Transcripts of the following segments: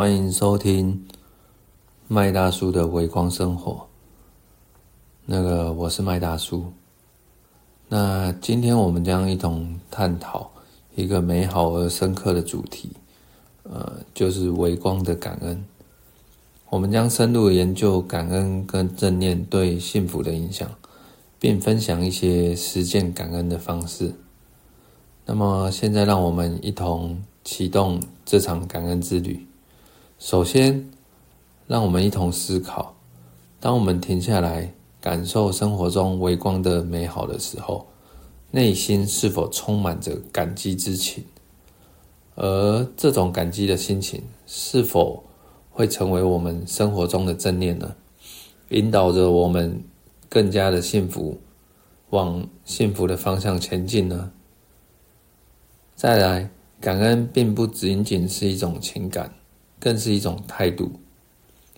欢迎收听麦大叔的微光生活。那个，我是麦大叔。那今天我们将一同探讨一个美好而深刻的主题，呃，就是微光的感恩。我们将深入研究感恩跟正念对幸福的影响，并分享一些实践感恩的方式。那么，现在让我们一同。启动这场感恩之旅。首先，让我们一同思考：当我们停下来感受生活中微光的美好的时候，内心是否充满着感激之情？而这种感激的心情，是否会成为我们生活中的正念呢？引导着我们更加的幸福，往幸福的方向前进呢？再来。感恩并不仅仅是一种情感，更是一种态度，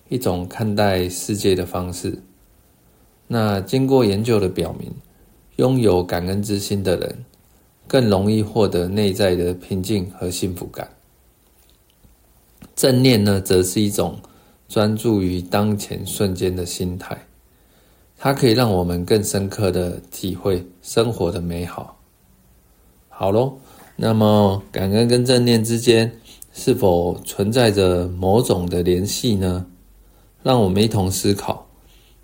一种看待世界的方式。那经过研究的表明，拥有感恩之心的人，更容易获得内在的平静和幸福感。正念呢，则是一种专注于当前瞬间的心态，它可以让我们更深刻的体会生活的美好。好喽。那么，感恩跟正念之间是否存在着某种的联系呢？让我们一同思考：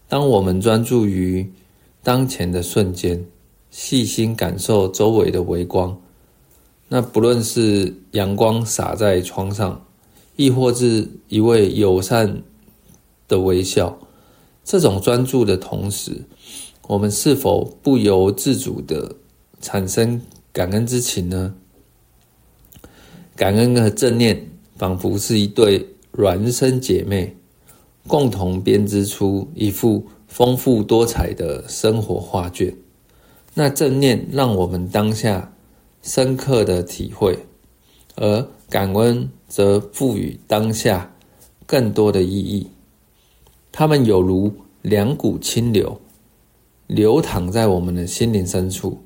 当我们专注于当前的瞬间，细心感受周围的微光，那不论是阳光洒在窗上，亦或是一位友善的微笑，这种专注的同时，我们是否不由自主的产生？感恩之情呢？感恩和正念仿佛是一对孪生姐妹，共同编织出一幅丰富多彩的生活画卷。那正念让我们当下深刻的体会，而感恩则赋予当下更多的意义。它们有如两股清流，流淌在我们的心灵深处。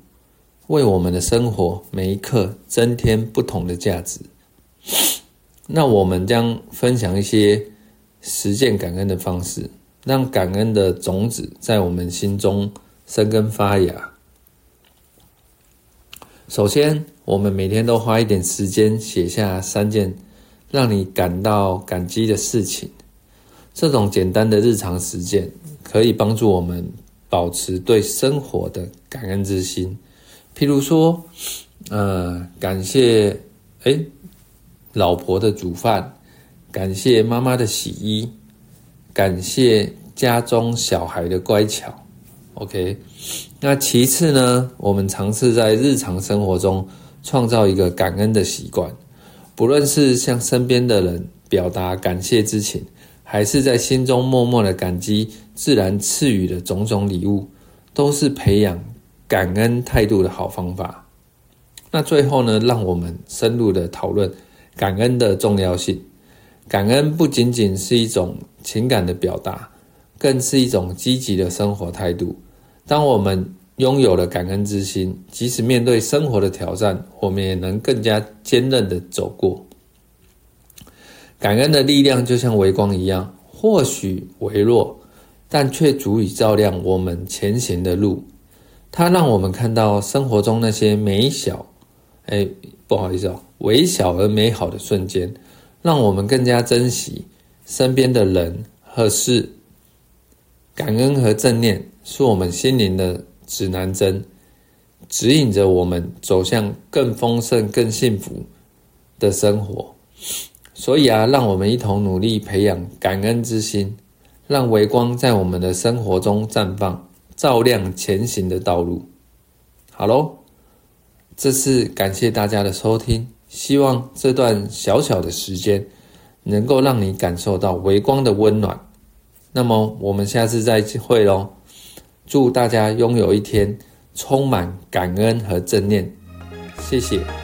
为我们的生活每一刻增添不同的价值。那我们将分享一些实践感恩的方式，让感恩的种子在我们心中生根发芽。首先，我们每天都花一点时间写下三件让你感到感激的事情。这种简单的日常实践可以帮助我们保持对生活的感恩之心。譬如说，呃，感谢哎老婆的煮饭，感谢妈妈的洗衣，感谢家中小孩的乖巧。OK，那其次呢，我们尝试在日常生活中创造一个感恩的习惯，不论是向身边的人表达感谢之情，还是在心中默默的感激自然赐予的种种礼物，都是培养。感恩态度的好方法。那最后呢，让我们深入的讨论感恩的重要性。感恩不仅仅是一种情感的表达，更是一种积极的生活态度。当我们拥有了感恩之心，即使面对生活的挑战，我们也能更加坚韧的走过。感恩的力量就像微光一样，或许微弱，但却足以照亮我们前行的路。它让我们看到生活中那些美小，哎，不好意思哦，微小而美好的瞬间，让我们更加珍惜身边的人和事。感恩和正念是我们心灵的指南针，指引着我们走向更丰盛、更幸福的生活。所以啊，让我们一同努力培养感恩之心，让微光在我们的生活中绽放。照亮前行的道路。好喽，这次感谢大家的收听，希望这段小小的时间能够让你感受到微光的温暖。那么我们下次再会喽！祝大家拥有一天充满感恩和正念。谢谢。